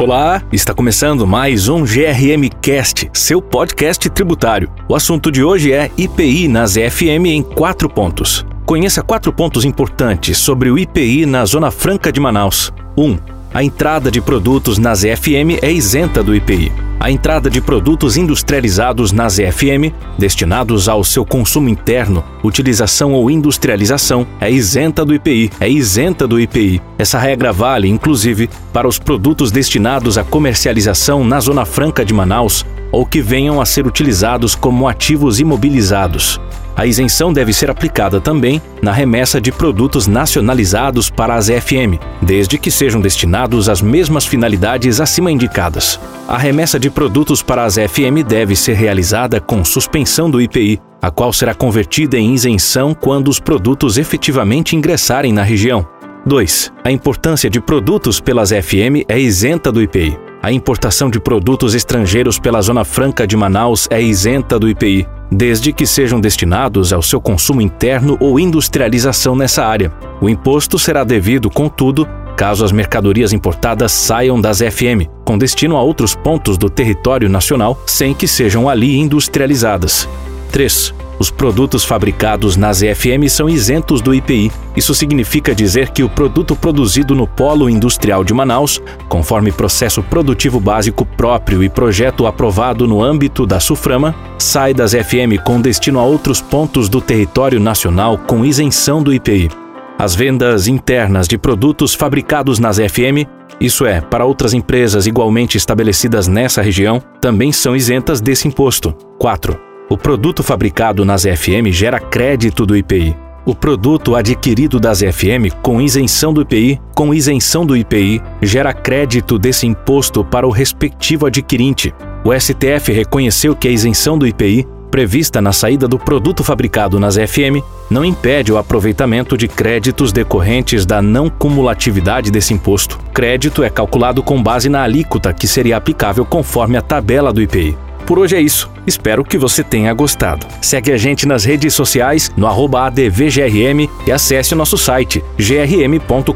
Olá, está começando mais um GRM Cast, seu podcast tributário. O assunto de hoje é IPI nas EFM em quatro pontos. Conheça quatro pontos importantes sobre o IPI na Zona Franca de Manaus. 1. Um, a entrada de produtos nas EFM é isenta do IPI. A entrada de produtos industrializados nas EFM, destinados ao seu consumo interno, utilização ou industrialização, é isenta do IPI. É isenta do IPI. Essa regra vale, inclusive, para os produtos destinados à comercialização na Zona Franca de Manaus ou que venham a ser utilizados como ativos imobilizados. A isenção deve ser aplicada também na remessa de produtos nacionalizados para as FM, desde que sejam destinados às mesmas finalidades acima indicadas. A remessa de produtos para as FM deve ser realizada com suspensão do IPI, a qual será convertida em isenção quando os produtos efetivamente ingressarem na região. 2. A importância de produtos pelas FM é isenta do IPI. A importação de produtos estrangeiros pela Zona Franca de Manaus é isenta do IPI desde que sejam destinados ao seu consumo interno ou industrialização nessa área. O imposto será devido, contudo, caso as mercadorias importadas saiam das FM, com destino a outros pontos do território nacional, sem que sejam ali industrializadas. 3. Os produtos fabricados nas EFM são isentos do IPI. Isso significa dizer que o produto produzido no Polo Industrial de Manaus, conforme processo produtivo básico próprio e projeto aprovado no âmbito da SUFRAMA, sai das FM com destino a outros pontos do território nacional com isenção do IPI. As vendas internas de produtos fabricados nas FM, isso é, para outras empresas igualmente estabelecidas nessa região, também são isentas desse imposto. 4. O produto fabricado nas FM gera crédito do IPI. O produto adquirido das FM com isenção do IPI, com isenção do IPI, gera crédito desse imposto para o respectivo adquirente. O STF reconheceu que a isenção do IPI, prevista na saída do produto fabricado nas FM, não impede o aproveitamento de créditos decorrentes da não cumulatividade desse imposto. Crédito é calculado com base na alíquota que seria aplicável conforme a tabela do IPI. Por hoje é isso. Espero que você tenha gostado. Segue a gente nas redes sociais no ADVGRM e acesse o nosso site grm.com.br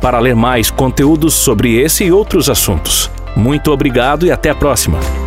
para ler mais conteúdos sobre esse e outros assuntos. Muito obrigado e até a próxima!